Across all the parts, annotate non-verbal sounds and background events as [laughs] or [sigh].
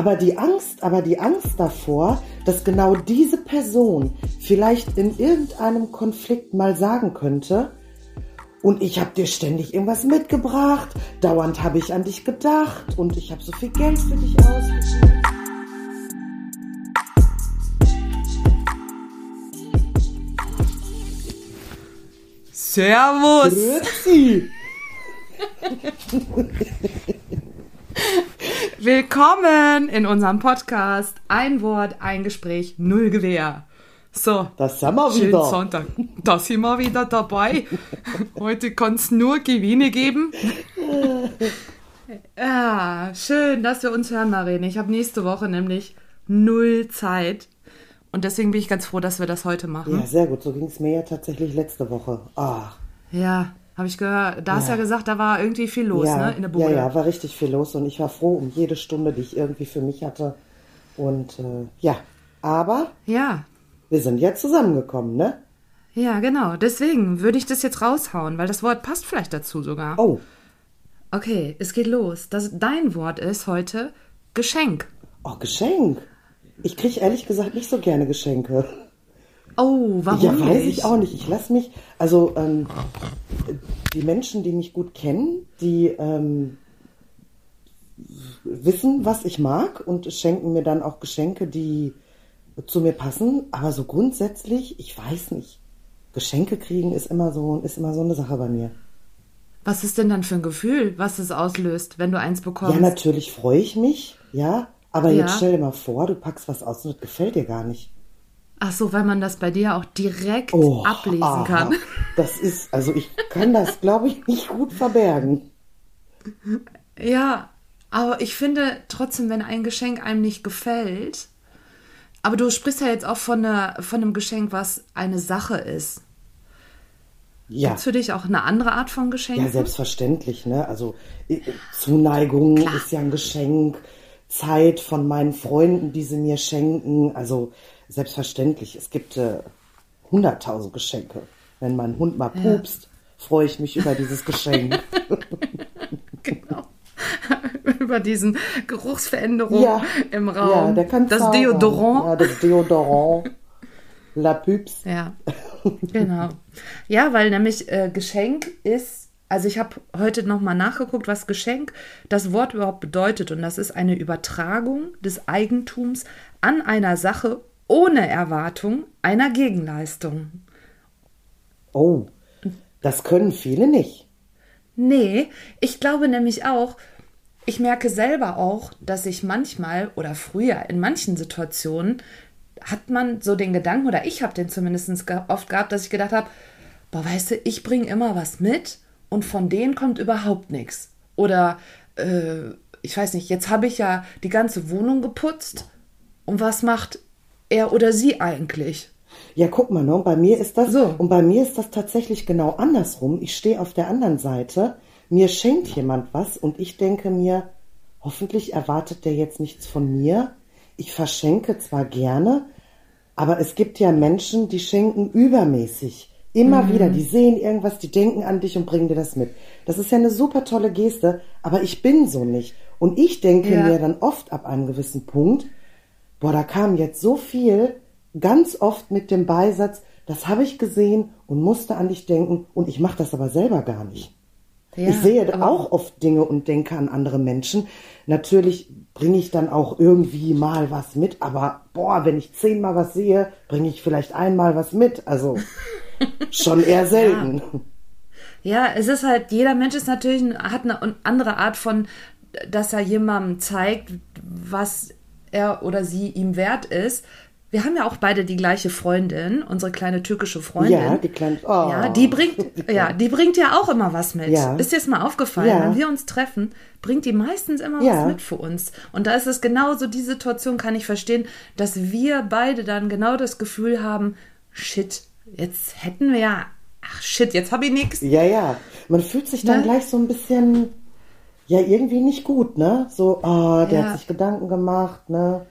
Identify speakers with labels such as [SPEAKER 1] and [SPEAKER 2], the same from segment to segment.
[SPEAKER 1] Aber die Angst, aber die Angst davor, dass genau diese Person vielleicht in irgendeinem Konflikt mal sagen könnte, und ich habe dir ständig irgendwas mitgebracht, dauernd habe ich an dich gedacht und ich habe so viel Geld für dich ausgegeben.
[SPEAKER 2] Servus!
[SPEAKER 1] Grüezi! [laughs]
[SPEAKER 2] Willkommen in unserem Podcast. Ein Wort, ein Gespräch, null Gewehr. So,
[SPEAKER 1] Das haben wir wieder.
[SPEAKER 2] Sonntag. Da sind wir wieder dabei. Heute kann es nur Gewinne geben. Ja, [laughs] schön, dass wir uns hören, Marine. Ich habe nächste Woche nämlich null Zeit. Und deswegen bin ich ganz froh, dass wir das heute machen.
[SPEAKER 1] Ja, sehr gut. So ging es mir ja tatsächlich letzte Woche. Ach,
[SPEAKER 2] Ja, habe ich gehört. Da hast ja.
[SPEAKER 1] Ja.
[SPEAKER 2] ja gesagt, da war irgendwie viel los,
[SPEAKER 1] ja,
[SPEAKER 2] ne? In der
[SPEAKER 1] ja,
[SPEAKER 2] Bude.
[SPEAKER 1] ja, war richtig viel los und ich war froh um jede Stunde, die ich irgendwie für mich hatte. Und äh, ja, aber
[SPEAKER 2] ja.
[SPEAKER 1] wir sind ja zusammengekommen, ne?
[SPEAKER 2] Ja, genau. Deswegen würde ich das jetzt raushauen, weil das Wort passt vielleicht dazu sogar.
[SPEAKER 1] Oh,
[SPEAKER 2] Okay, es geht los. Das, dein Wort ist heute Geschenk.
[SPEAKER 1] oh, Geschenk. Ich kriege ehrlich gesagt nicht so gerne Geschenke.
[SPEAKER 2] Oh, warum
[SPEAKER 1] ja, weiß
[SPEAKER 2] nicht?
[SPEAKER 1] ich auch nicht. Ich lasse mich, also ähm, die Menschen, die mich gut kennen, die ähm, wissen, was ich mag und schenken mir dann auch Geschenke, die zu mir passen. Aber so grundsätzlich, ich weiß nicht. Geschenke kriegen ist immer so, ist immer so eine Sache bei mir.
[SPEAKER 2] Was ist denn dann für ein Gefühl, was es auslöst, wenn du eins bekommst?
[SPEAKER 1] Ja, natürlich freue ich mich, ja. Aber jetzt
[SPEAKER 2] Ja.
[SPEAKER 1] stell dir mal vor, du packst was aus und das gefällt dir gar nicht.
[SPEAKER 2] Ach so, weil man das bei dir auch direkt
[SPEAKER 1] Oh,
[SPEAKER 2] ablesen
[SPEAKER 1] aha.
[SPEAKER 2] kann.
[SPEAKER 1] Das ist, also ich kann das, glaube ich, nicht gut verbergen.
[SPEAKER 2] Ja, aber ich finde trotzdem, wenn ein Geschenk einem nicht gefällt, aber du sprichst ja jetzt auch von, einer, von einem Geschenk, was eine Sache ist.
[SPEAKER 1] Ja.
[SPEAKER 2] Gibt's für dich auch eine andere Art von Geschenk?
[SPEAKER 1] Ja, selbstverständlich, ne? Also äh, Zuneigung ist ja ein Geschenk, Zeit von meinen Freunden, die sie mir schenken. Also selbstverständlich, es gibt äh, hunderttausend Geschenke. Wenn mein Hund mal pupst, freue ich mich über dieses Geschenk. [laughs]
[SPEAKER 2] Genau. [laughs] Über diesen Geruchsveränderung
[SPEAKER 1] ja,
[SPEAKER 2] im Raum.
[SPEAKER 1] Ja, der kann
[SPEAKER 2] das
[SPEAKER 1] zaubern.
[SPEAKER 2] Deodorant.
[SPEAKER 1] Ja, das Deodorant. La Pups.
[SPEAKER 2] Ja, genau. Ja, weil nämlich äh, Geschenk ist, also ich habe heute nochmal nachgeguckt, was Geschenk das Wort überhaupt bedeutet. Und das ist eine Übertragung des Eigentums an einer Sache ohne Erwartung einer Gegenleistung.
[SPEAKER 1] Oh, das können viele nicht.
[SPEAKER 2] Nee, ich glaube nämlich auch, ich merke selber auch, dass ich manchmal oder früher in manchen Situationen hat man so den Gedanken, oder ich habe den zumindest oft gehabt, dass ich gedacht habe, boah, weißt du, ich bringe immer was mit und von denen kommt überhaupt nichts. Oder äh, ich weiß nicht, jetzt habe ich ja die ganze Wohnung geputzt und was macht er oder sie eigentlich?
[SPEAKER 1] Ja, guck mal, ne? bei mir ist das
[SPEAKER 2] So.
[SPEAKER 1] und bei mir ist das tatsächlich genau andersrum. Ich stehe auf der anderen Seite, mir schenkt jemand was und ich denke mir, hoffentlich erwartet der jetzt nichts von mir. Ich verschenke zwar gerne, aber es gibt ja Menschen, die schenken übermäßig. Immer wieder, die sehen irgendwas, die denken an dich und bringen dir das mit. Das ist ja eine super tolle Geste, aber ich bin so nicht. Und ich denke
[SPEAKER 2] Ja.
[SPEAKER 1] mir dann oft ab einem gewissen Punkt, boah, da kam jetzt so viel, ganz oft mit dem Beisatz, das habe ich gesehen und musste an dich denken und ich mache das aber selber gar nicht.
[SPEAKER 2] Ja,
[SPEAKER 1] ich sehe auch oft Dinge und denke an andere Menschen. Natürlich bringe ich dann auch irgendwie mal was mit, aber boah, wenn ich zehnmal was sehe, bringe ich vielleicht einmal was mit. Also [laughs] schon eher selten.
[SPEAKER 2] Ja, es ist halt, jeder Mensch ist natürlich, hat eine andere Art von, dass er jemandem zeigt, was er oder sie ihm wert ist. Wir haben ja auch beide die gleiche Freundin, unsere kleine türkische Freundin.
[SPEAKER 1] Ja, die kleine. Oh,
[SPEAKER 2] Ja, die bringt, [laughs] ja, die bringt ja auch immer was mit.
[SPEAKER 1] Ja.
[SPEAKER 2] Ist dir das mal aufgefallen?
[SPEAKER 1] Ja.
[SPEAKER 2] Wenn wir uns treffen, bringt die meistens immer
[SPEAKER 1] Ja.
[SPEAKER 2] was mit für uns. Und da ist es genauso, die Situation kann ich verstehen, dass wir beide dann genau das Gefühl haben, shit, jetzt hätten wir ja, ach shit, jetzt habe ich nichts.
[SPEAKER 1] Ja, ja. Man fühlt sich dann
[SPEAKER 2] Ne?
[SPEAKER 1] gleich so ein bisschen, ja, irgendwie nicht gut, ne? So, ah, der
[SPEAKER 2] Ja.
[SPEAKER 1] hat sich Gedanken gemacht, ne?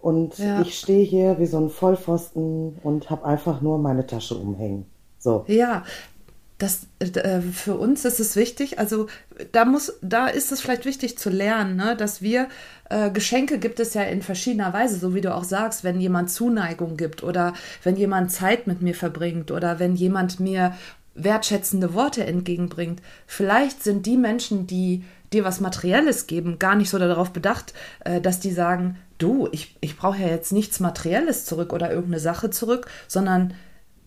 [SPEAKER 1] Und
[SPEAKER 2] Ja.
[SPEAKER 1] ich stehe hier wie so ein Vollpfosten und habe einfach nur meine Tasche umhängen. So.
[SPEAKER 2] Ja, das, äh, für uns ist es wichtig, also da muss, da ist es vielleicht wichtig zu lernen, ne, dass wir äh, Geschenke gibt es ja in verschiedener Weise, so wie du auch sagst, wenn jemand Zuneigung gibt oder wenn jemand Zeit mit mir verbringt oder wenn jemand mir wertschätzende Worte entgegenbringt. Vielleicht sind die Menschen, die dir was Materielles geben, gar nicht so darauf bedacht, äh, dass die sagen, du, ich, ich brauche ja jetzt nichts Materielles zurück oder irgendeine Sache zurück, sondern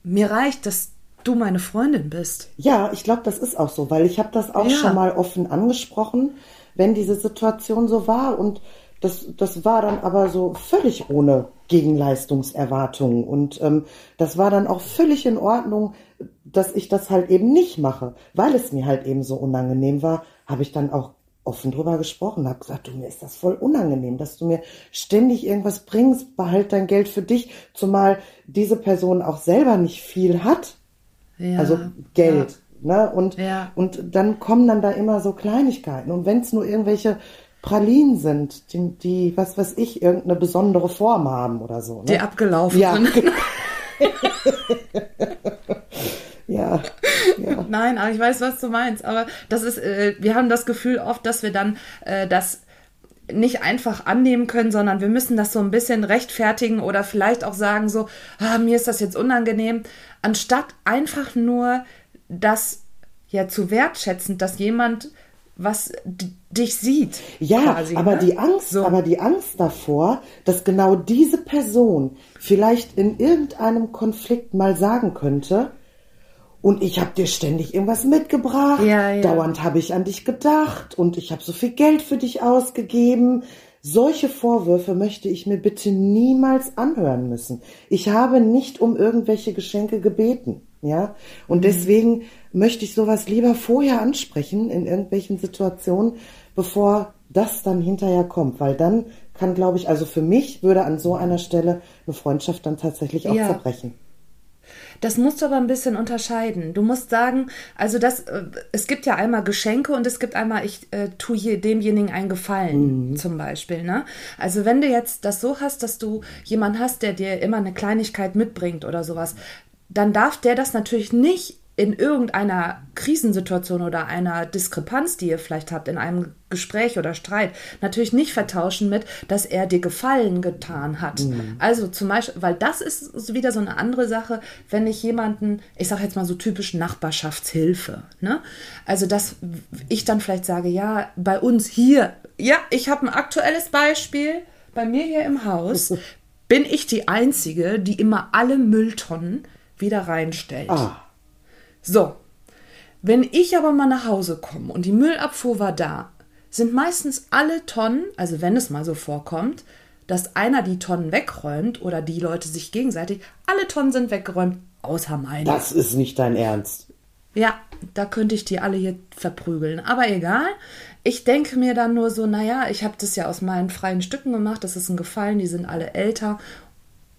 [SPEAKER 2] mir reicht, dass du meine Freundin bist.
[SPEAKER 1] Ja, ich glaube, das ist auch so, weil ich habe das auch ja. schon mal offen angesprochen, wenn diese Situation so war und das, das war dann aber so völlig ohne Gegenleistungserwartungen und ähm, das war dann auch völlig in Ordnung, dass ich das halt eben nicht mache, weil es mir halt eben so unangenehm war, habe ich dann auch offen drüber gesprochen, habe gesagt, du, mir ist das voll unangenehm, dass du mir ständig irgendwas bringst, behalt dein Geld für dich, zumal diese Person auch selber nicht viel hat ja, also Geld. Ja. Ne? Und, ja. und dann kommen dann da immer so Kleinigkeiten. Und wenn es nur irgendwelche Pralinen sind, die, die, was weiß ich, irgendeine besondere Form haben oder so. Ne?
[SPEAKER 2] Die abgelaufen
[SPEAKER 1] ja.
[SPEAKER 2] sind. [laughs] [laughs]
[SPEAKER 1] ja, ja. [laughs]
[SPEAKER 2] Nein, aber ich weiß, was du meinst. Aber das ist, äh, wir haben das Gefühl oft, dass wir dann äh, das nicht einfach annehmen können, sondern wir müssen das so ein bisschen rechtfertigen oder vielleicht auch sagen so, ah, mir ist das jetzt unangenehm, anstatt einfach nur das ja zu wertschätzen, dass jemand was dich sieht.
[SPEAKER 1] Ja, quasi, aber ne? die Angst, so. aber die Angst davor, dass genau diese Person vielleicht in irgendeinem Konflikt mal sagen könnte, und ich habe dir ständig irgendwas mitgebracht. Ja, ja. Dauernd habe ich an dich gedacht und ich habe so viel Geld für dich ausgegeben. Solche Vorwürfe möchte ich mir bitte niemals anhören müssen. Ich habe nicht um irgendwelche Geschenke gebeten, ja? Und mhm. deswegen möchte ich sowas lieber vorher ansprechen in irgendwelchen Situationen, bevor das dann hinterher kommt, weil dann kann, glaube ich, also für mich würde an so einer Stelle eine Freundschaft dann tatsächlich auch ja. zerbrechen.
[SPEAKER 2] Das musst du aber ein bisschen unterscheiden. Du musst sagen, also das, äh, es gibt ja einmal Geschenke und es gibt einmal, ich äh, tue hier demjenigen einen Gefallen, mhm. zum Beispiel. Ne? Also wenn du jetzt das so hast, dass du jemanden hast, der dir immer eine Kleinigkeit mitbringt oder sowas, dann darf der das natürlich nicht in irgendeiner Krisensituation oder einer Diskrepanz, die ihr vielleicht habt, in einem Gespräch oder Streit, natürlich nicht vertauschen mit, dass er dir Gefallen getan hat. Mhm. Also zum Beispiel, weil das ist wieder so eine andere Sache, wenn ich jemanden, ich sage jetzt mal so typisch Nachbarschaftshilfe, ne? Also dass ich dann vielleicht sage, ja, bei uns hier, ja, ich habe ein aktuelles Beispiel, bei mir hier im Haus [laughs] bin ich die Einzige, die immer alle Mülltonnen wieder reinstellt. Ah. So, wenn ich aber mal nach Hause komme und die Müllabfuhr war da, sind meistens alle Tonnen, also wenn es mal so vorkommt, dass einer die Tonnen wegräumt oder die Leute sich gegenseitig, alle Tonnen sind weggeräumt, außer meine.
[SPEAKER 1] Das ist nicht dein Ernst.
[SPEAKER 2] Ja, da könnte ich die alle hier verprügeln. Aber egal. Ich denke mir dann nur so, naja, ich habe das ja aus meinen freien Stücken gemacht, das ist ein Gefallen, die sind alle älter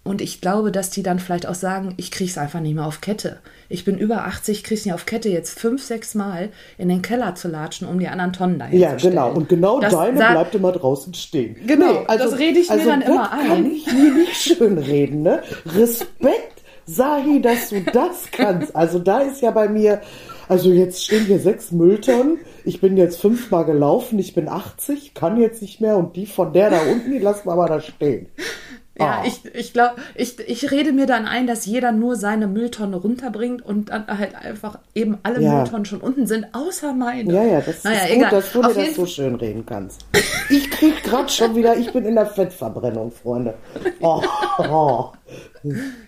[SPEAKER 2] und ich glaube, dass die dann vielleicht auch sagen, ich kriege es einfach nicht mehr auf Kette. Ich bin über 80, kriege es nicht auf Kette, jetzt fünf, sechs Mal in den Keller zu latschen, um die anderen Tonnen dahin
[SPEAKER 1] ja, zu Ja, genau. Und genau das deine bleibt immer draußen stehen.
[SPEAKER 2] Genau, nee, also, das rede ich also mir dann immer ein.
[SPEAKER 1] kann ich mir nicht schön reden, ne? Respekt, Sahi, dass du das kannst. Also da ist ja bei mir, also jetzt stehen hier sechs Mülltonnen. Ich bin jetzt fünfmal gelaufen, ich bin 80, kann jetzt nicht mehr und die von der da unten, die lassen wir aber da stehen.
[SPEAKER 2] Ja, oh. ich, ich glaube, ich, ich rede mir dann ein, dass jeder nur seine Mülltonne runterbringt und dann halt einfach eben alle ja. Mülltonnen schon unten sind, außer meine.
[SPEAKER 1] Ja, ja, das naja, ist egal. gut, dass du Auf dir das so schön reden kannst. Ich krieg gerade schon wieder, ich bin in der Fettverbrennung, Freunde. Oh, oh.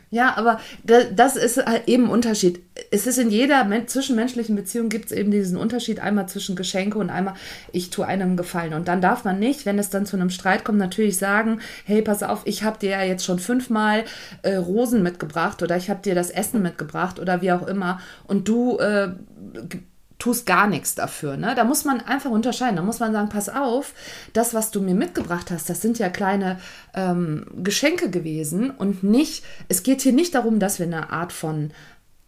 [SPEAKER 2] Ja, aber das ist halt eben ein Unterschied. Es ist in jeder zwischenmenschlichen Beziehung gibt es eben diesen Unterschied einmal zwischen Geschenke und einmal ich tue einem Gefallen. Und dann darf man nicht, wenn es dann zu einem Streit kommt, natürlich sagen, hey, pass auf, ich habe dir ja jetzt schon fünfmal äh, Rosen mitgebracht oder ich habe dir das Essen mitgebracht oder wie auch immer und du äh, tust gar nichts dafür. Ne? Da muss man einfach unterscheiden. Da muss man sagen, pass auf, das, was du mir mitgebracht hast, das sind ja kleine ähm, Geschenke gewesen und nicht, es geht hier nicht darum, dass wir eine Art von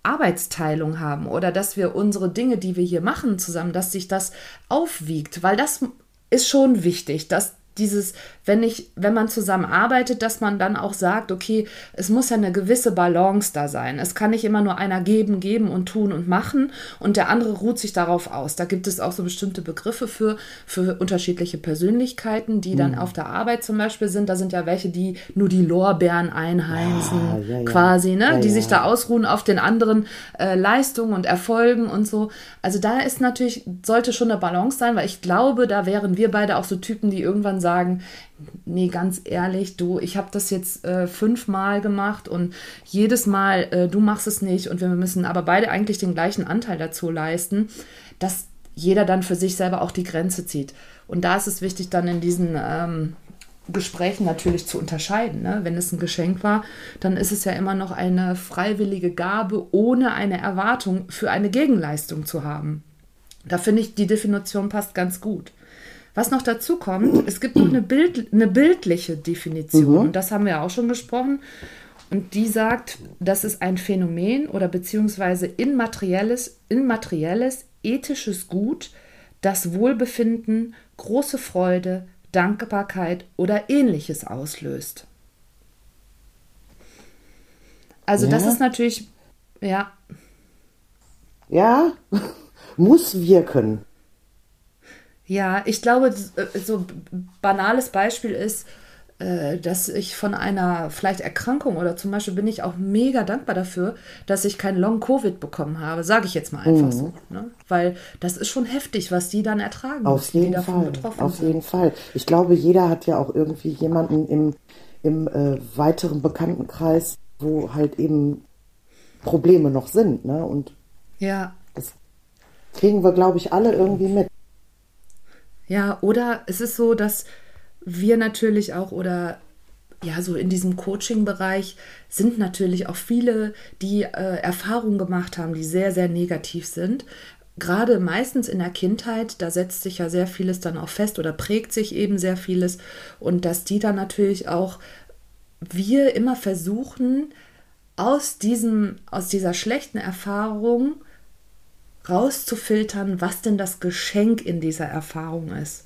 [SPEAKER 2] Arbeitsteilung haben oder dass wir unsere Dinge, die wir hier machen zusammen, dass sich das aufwiegt, weil das ist schon wichtig, dass dieses, wenn ich, wenn man zusammenarbeitet, dass man dann auch sagt, okay, es muss ja eine gewisse Balance da sein. Es kann nicht immer nur einer geben, geben und tun und machen und der andere ruht sich darauf aus. Da gibt es auch so bestimmte Begriffe für, für unterschiedliche Persönlichkeiten, die dann mhm. auf der Arbeit zum Beispiel sind. Da sind ja welche, die nur die Lorbeeren einheimsen, ja, ja, ja. quasi, ne? die sich da ausruhen auf den anderen äh, Leistungen und Erfolgen und so. Also da ist natürlich, sollte schon eine Balance sein, weil ich glaube, da wären wir beide auch so Typen, die irgendwann sagen, nee, ganz ehrlich, du, ich habe das jetzt äh, fünfmal gemacht und jedes Mal, äh, du machst es nicht und wir müssen aber beide eigentlich den gleichen Anteil dazu leisten, dass jeder dann für sich selber auch die Grenze zieht. Und da ist es wichtig, dann in diesen ähm, Gesprächen natürlich zu unterscheiden. Ne? Wenn es ein Geschenk war, dann ist es ja immer noch eine freiwillige Gabe, ohne eine Erwartung für eine Gegenleistung zu haben. Da finde ich, die Definition passt ganz gut. Was noch dazu kommt, es gibt noch eine, Bild, eine bildliche Definition. Mhm. Und das haben wir auch schon gesprochen. Und die sagt, das ist ein Phänomen oder beziehungsweise immaterielles, immaterielles ethisches Gut, das Wohlbefinden, große Freude, Dankbarkeit oder ähnliches auslöst. Also ja. das ist natürlich, ja.
[SPEAKER 1] Ja, [laughs] muss wirken.
[SPEAKER 2] Ja, ich glaube, äh, so ein banales Beispiel ist, äh, dass ich von einer vielleicht Erkrankung oder zum Beispiel bin ich auch mega dankbar dafür, dass ich kein Long-Covid bekommen habe, sage ich jetzt mal einfach mhm. so. Ne? Weil das ist schon heftig, was die dann ertragen
[SPEAKER 1] Auf jeden die davon Fall. betroffen Auf sind. jeden Fall. Ich glaube, jeder hat ja auch irgendwie jemanden im, im äh, weiteren Bekanntenkreis, wo halt eben Probleme noch sind. Ne? Und
[SPEAKER 2] ja.
[SPEAKER 1] das kriegen wir, glaube ich, alle irgendwie mit.
[SPEAKER 2] Ja, oder es ist so, dass wir natürlich auch oder ja, so in diesem Coaching-Bereich sind natürlich auch viele, die äh, Erfahrungen gemacht haben, die sehr, sehr negativ sind. Gerade meistens in der Kindheit, da setzt sich ja sehr vieles dann auch fest oder prägt sich eben sehr vieles. Und dass die dann natürlich auch, wir immer versuchen, aus, diesem, aus dieser schlechten Erfahrung rauszufiltern, was denn das Geschenk in dieser Erfahrung ist.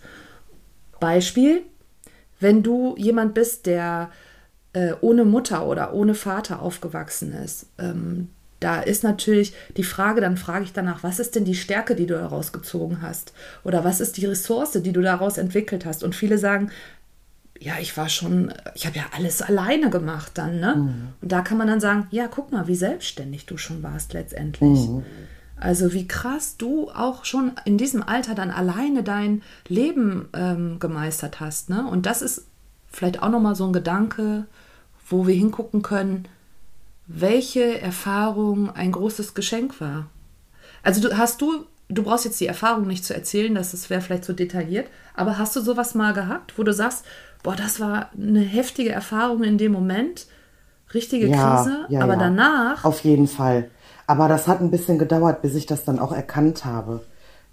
[SPEAKER 2] Beispiel, wenn du jemand bist, der äh, ohne Mutter oder ohne Vater aufgewachsen ist, ähm, da ist natürlich die Frage, dann frage ich danach, was ist denn die Stärke, die du daraus gezogen hast? Oder was ist die Ressource, die du daraus entwickelt hast? Und viele sagen, ja, ich war schon, ich habe ja alles alleine gemacht dann, ne? Mhm. Und da kann man dann sagen, ja, guck mal, wie selbstständig du schon warst letztendlich. Mhm. Also wie krass du auch schon in diesem Alter dann alleine dein Leben ähm, gemeistert hast. Ne? Und das ist vielleicht auch nochmal so ein Gedanke, wo wir hingucken können, welche Erfahrung ein großes Geschenk war. Also du, hast du, du brauchst jetzt die Erfahrung nicht zu erzählen, dass es wäre vielleicht so detailliert, aber hast du sowas mal gehabt, wo du sagst, boah, das war eine heftige Erfahrung in dem Moment, richtige ja, Krise, ja, aber ja. danach.
[SPEAKER 1] Auf jeden Fall aber das hat ein bisschen gedauert, bis ich das dann auch erkannt habe.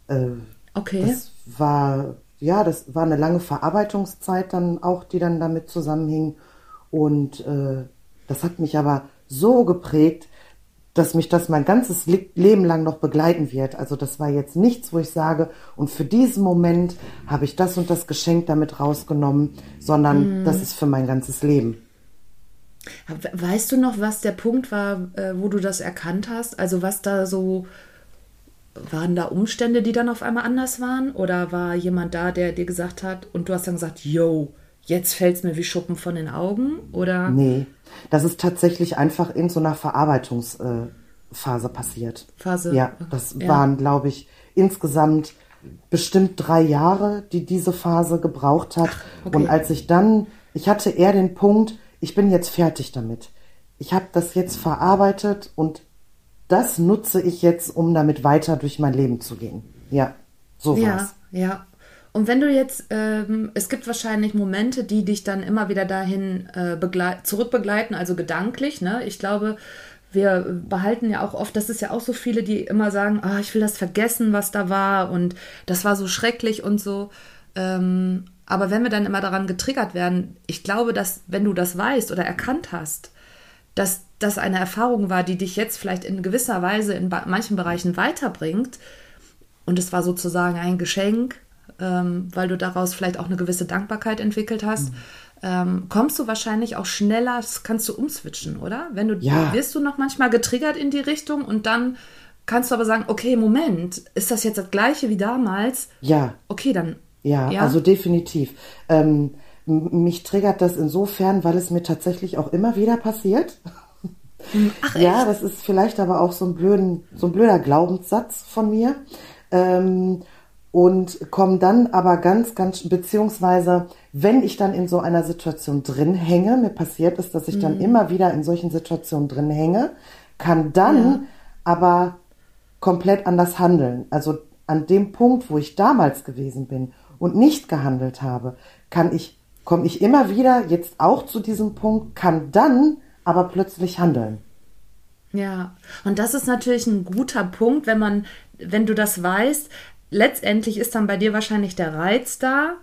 [SPEAKER 1] Äh,
[SPEAKER 2] okay.
[SPEAKER 1] Das war, ja, das war eine lange Verarbeitungszeit dann auch, die dann damit zusammenhing. Und äh, das hat mich aber so geprägt, dass mich das mein ganzes Leben lang noch begleiten wird. Also das war jetzt nichts, wo ich sage, und für diesen Moment habe ich das und das Geschenk damit rausgenommen, sondern mm. das ist für mein ganzes Leben.
[SPEAKER 2] Weißt du noch, was der Punkt war, äh, wo du das erkannt hast? Also was da so, waren da Umstände, die dann auf einmal anders waren? Oder war jemand da, der dir gesagt hat und du hast dann gesagt, yo, jetzt fällt es mir wie Schuppen von den Augen? Oder?
[SPEAKER 1] Nee, das ist tatsächlich einfach in so einer Verarbeitungsphase äh, passiert.
[SPEAKER 2] Phase?
[SPEAKER 1] Ja, das ja. waren, glaube ich, insgesamt bestimmt drei Jahre, die diese Phase gebraucht hat. Ach, okay. Und als ich dann, ich hatte eher den Punkt, ich bin jetzt fertig damit. Ich habe das jetzt verarbeitet und das nutze ich jetzt, um damit weiter durch mein Leben zu gehen. Ja, so
[SPEAKER 2] war's. Ja, ja. Und wenn du jetzt, ähm, es gibt wahrscheinlich Momente, die dich dann immer wieder dahin äh, zurückbegleiten, also gedanklich. Ne? Ich glaube, wir behalten ja auch oft, das ist ja auch so viele, die immer sagen, ah, ich will das vergessen, was da war und das war so schrecklich und so. Ähm, aber wenn wir dann immer daran getriggert werden, ich glaube, dass wenn du das weißt oder erkannt hast, dass das eine Erfahrung war, die dich jetzt vielleicht in gewisser Weise in manchen Bereichen weiterbringt, und es war sozusagen ein Geschenk, ähm, weil du daraus vielleicht auch eine gewisse Dankbarkeit entwickelt hast, mhm. ähm, kommst du wahrscheinlich auch schneller, das kannst du umswitchen, oder? Wenn du
[SPEAKER 1] ja.
[SPEAKER 2] wirst du noch manchmal getriggert in die Richtung und dann kannst du aber sagen, okay, Moment, ist das jetzt das gleiche wie damals?
[SPEAKER 1] Ja.
[SPEAKER 2] Okay, dann.
[SPEAKER 1] Ja, ja? also definitiv. Ähm, mich triggert das insofern, weil es mir tatsächlich auch immer wieder passiert. Ach, ja, das ist vielleicht aber auch so ein, blöden, so ein blöder Glaubenssatz von mir. Ähm, und komme dann aber ganz, ganz, beziehungsweise wenn ich dann in so einer Situation drin hänge, mir passiert ist, dass ich mhm. dann immer wieder in solchen Situationen drin hänge, kann dann ja. aber komplett anders handeln. Also an dem Punkt, wo ich damals gewesen bin und nicht gehandelt habe, kann ich, komme ich immer wieder jetzt auch zu diesem Punkt, kann dann aber plötzlich handeln.
[SPEAKER 2] Ja, und das ist natürlich ein guter Punkt, wenn man, wenn du das weißt, letztendlich ist dann bei dir wahrscheinlich der Reiz da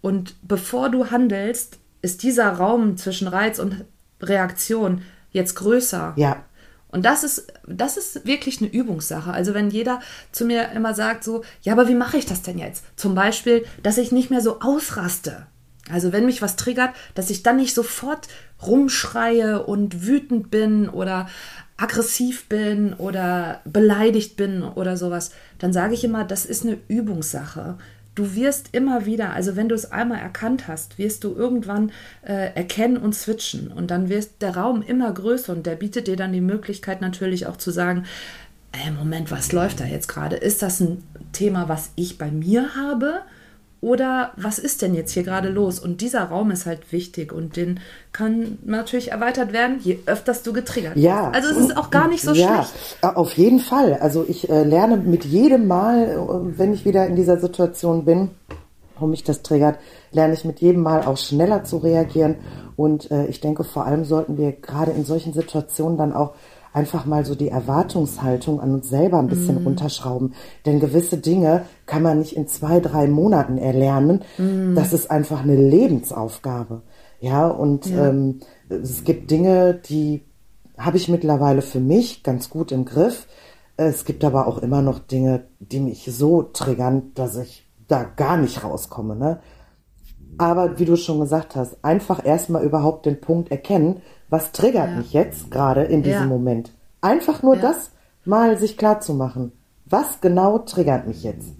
[SPEAKER 2] und bevor du handelst, ist dieser Raum zwischen Reiz und Reaktion jetzt größer.
[SPEAKER 1] Ja.
[SPEAKER 2] Und das ist, das ist wirklich eine Übungssache. Also wenn jeder zu mir immer sagt so, ja, aber wie mache ich das denn jetzt? Zum Beispiel, dass ich nicht mehr so ausraste. Also wenn mich was triggert, dass ich dann nicht sofort rumschreie und wütend bin oder aggressiv bin oder beleidigt bin oder sowas, dann sage ich immer, das ist eine Übungssache. Du wirst immer wieder, also wenn du es einmal erkannt hast, wirst du irgendwann äh, erkennen und switchen. Und dann wird der Raum immer größer und der bietet dir dann die Möglichkeit natürlich auch zu sagen, ey, Moment, was läuft da jetzt gerade? Ist das ein Thema, was ich bei mir habe? Oder was ist denn jetzt hier gerade los? Und dieser Raum ist halt wichtig und den kann natürlich erweitert werden, je öfters du getriggert
[SPEAKER 1] ja,
[SPEAKER 2] Also es ist auch gar nicht so ja, schlecht.
[SPEAKER 1] Auf jeden Fall. Also ich äh, lerne mit jedem Mal, äh, wenn ich wieder in dieser Situation bin, wo mich das triggert, lerne ich mit jedem Mal auch schneller zu reagieren. Und äh, ich denke, vor allem sollten wir gerade in solchen Situationen dann auch einfach mal so die Erwartungshaltung an uns selber ein bisschen mm. runterschrauben. Denn gewisse Dinge kann man nicht in zwei, drei Monaten erlernen. Mm. Das ist einfach eine Lebensaufgabe. Ja, und ja. Ähm, es gibt Dinge, die habe ich mittlerweile für mich ganz gut im Griff. Es gibt aber auch immer noch Dinge, die mich so triggern, dass ich da gar nicht rauskomme. Ne? Aber wie du schon gesagt hast, einfach erstmal überhaupt den Punkt erkennen, was triggert ja. mich jetzt gerade in diesem ja. Moment. Einfach nur ja. das mal sich klar zu machen. Was genau triggert mich jetzt?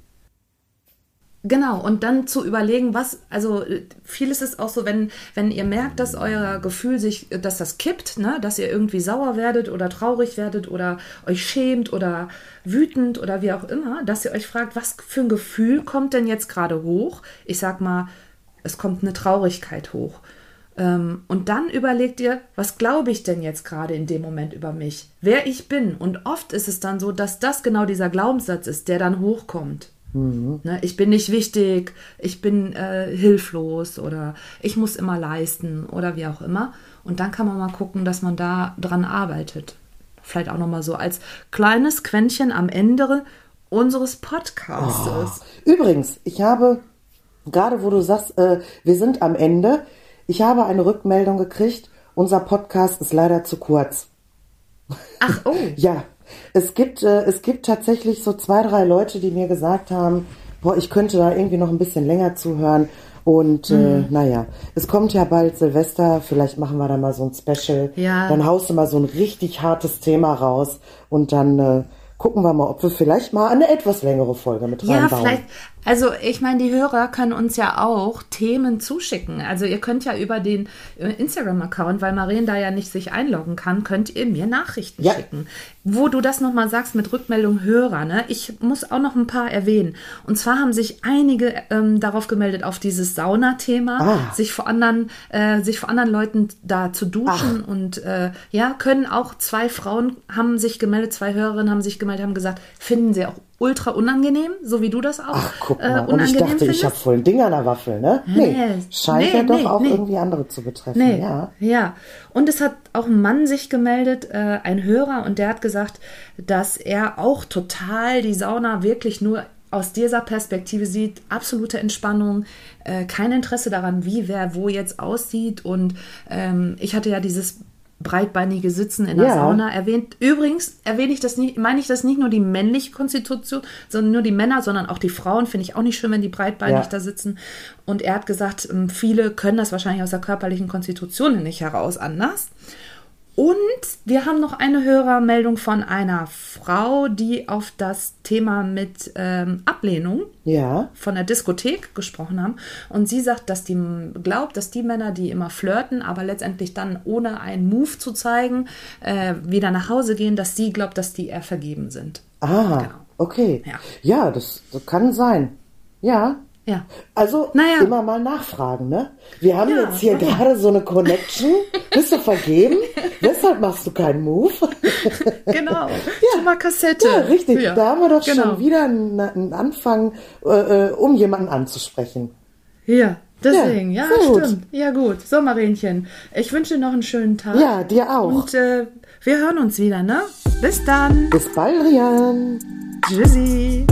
[SPEAKER 2] Genau, und dann zu überlegen, was, also vieles ist auch so, wenn, wenn ihr merkt, dass euer Gefühl sich, dass das kippt, ne, dass ihr irgendwie sauer werdet oder traurig werdet oder euch schämt oder wütend oder wie auch immer, dass ihr euch fragt, was für ein Gefühl kommt denn jetzt gerade hoch? Ich sag mal, es kommt eine Traurigkeit hoch. Ähm, und dann überlegt ihr, was glaube ich denn jetzt gerade in dem Moment über mich? Wer ich bin. Und oft ist es dann so, dass das genau dieser Glaubenssatz ist, der dann hochkommt. Mhm. Ne, ich bin nicht wichtig, ich bin äh, hilflos oder ich muss immer leisten oder wie auch immer. Und dann kann man mal gucken, dass man da dran arbeitet. Vielleicht auch nochmal so als kleines Quäntchen am Ende unseres Podcasts.
[SPEAKER 1] Oh. Übrigens, ich habe gerade wo du sagst, äh, wir sind am Ende, ich habe eine Rückmeldung gekriegt, unser Podcast ist leider zu kurz.
[SPEAKER 2] Ach, oh. [laughs]
[SPEAKER 1] ja, es gibt, äh, es gibt tatsächlich so zwei, drei Leute, die mir gesagt haben, boah, ich könnte da irgendwie noch ein bisschen länger zuhören. Und mhm. äh, naja, es kommt ja bald Silvester, vielleicht machen wir da mal so ein Special.
[SPEAKER 2] Ja.
[SPEAKER 1] Dann haust du mal so ein richtig hartes Thema raus und dann äh, gucken wir mal, ob wir vielleicht mal eine etwas längere Folge mit reinbauen. Ja, vielleicht,
[SPEAKER 2] also ich meine, die Hörer können uns ja auch Themen zuschicken. Also ihr könnt ja über den äh, Instagram-Account, weil Marien da ja nicht sich einloggen kann, könnt ihr mir Nachrichten ja. schicken. Wo du das nochmal sagst mit Rückmeldung Hörer, ne? Ich muss auch noch ein paar erwähnen. Und zwar haben sich einige ähm, darauf gemeldet, auf dieses Sauna-Thema, ah. sich vor anderen, äh, sich vor anderen Leuten da zu duschen Ach. und äh, ja, können auch zwei Frauen haben sich gemeldet, zwei Hörerinnen haben sich gemeldet, haben gesagt, finden sie auch ultra unangenehm, so wie du das auch.
[SPEAKER 1] Ach, guck mal. Äh, und ich dachte, findest. ich habe voll ein Ding an der Waffel, ne? Nee. nee scheint nee, ja doch nee, auch irgendwie andere zu betreffen. Nee. Ja.
[SPEAKER 2] ja. Und es hat auch ein Mann sich gemeldet, äh, ein Hörer, und der hat gesagt, dass er auch total die Sauna wirklich nur aus dieser Perspektive sieht, absolute Entspannung, äh, kein Interesse daran, wie wer wo jetzt aussieht. Und ähm, ich hatte ja dieses breitbeinige Sitzen in der
[SPEAKER 1] Ja.
[SPEAKER 2] Sauna erwähnt. Übrigens erwähne ich das nicht, meine ich das nicht nur die männliche Konstitution, sondern nur die Männer, sondern auch die Frauen. Finde ich auch nicht schön, wenn die breitbeinig
[SPEAKER 1] Ja.
[SPEAKER 2] da sitzen. Und er hat gesagt, ähm, viele können das wahrscheinlich aus der körperlichen Konstitution nicht heraus anders. Und wir haben noch eine Hörermeldung von einer Frau, die auf das Thema mit ähm, Ablehnung
[SPEAKER 1] Ja.
[SPEAKER 2] von der Diskothek gesprochen haben. Und sie sagt, dass die glaubt, dass die Männer, die immer flirten, aber letztendlich dann ohne einen Move zu zeigen, äh, wieder nach Hause gehen, dass sie glaubt, dass die eher vergeben sind.
[SPEAKER 1] Ah,
[SPEAKER 2] Genau.
[SPEAKER 1] okay.
[SPEAKER 2] Ja.
[SPEAKER 1] Ja, das, das kann sein. Ja.
[SPEAKER 2] Ja.
[SPEAKER 1] Also
[SPEAKER 2] Naja.
[SPEAKER 1] immer mal nachfragen, ne? Wir haben
[SPEAKER 2] Ja,
[SPEAKER 1] jetzt hier
[SPEAKER 2] warum?
[SPEAKER 1] gerade so eine Connection. [laughs] Bist du vergeben? Weshalb machst du keinen Move? [laughs]
[SPEAKER 2] Genau. ja. mal Kassette.
[SPEAKER 1] Ja, richtig.
[SPEAKER 2] Ja.
[SPEAKER 1] Da haben wir doch
[SPEAKER 2] genau.
[SPEAKER 1] schon wieder einen, einen Anfang, äh, äh, um jemanden anzusprechen.
[SPEAKER 2] Ja, deswegen. Ja,
[SPEAKER 1] gut.
[SPEAKER 2] stimmt. Ja, gut. So, Marienchen, ich wünsche dir noch einen schönen Tag.
[SPEAKER 1] Ja, dir auch.
[SPEAKER 2] Und äh, wir hören uns wieder, ne? Bis dann.
[SPEAKER 1] Bis bald, Rian.
[SPEAKER 2] Tschüssi.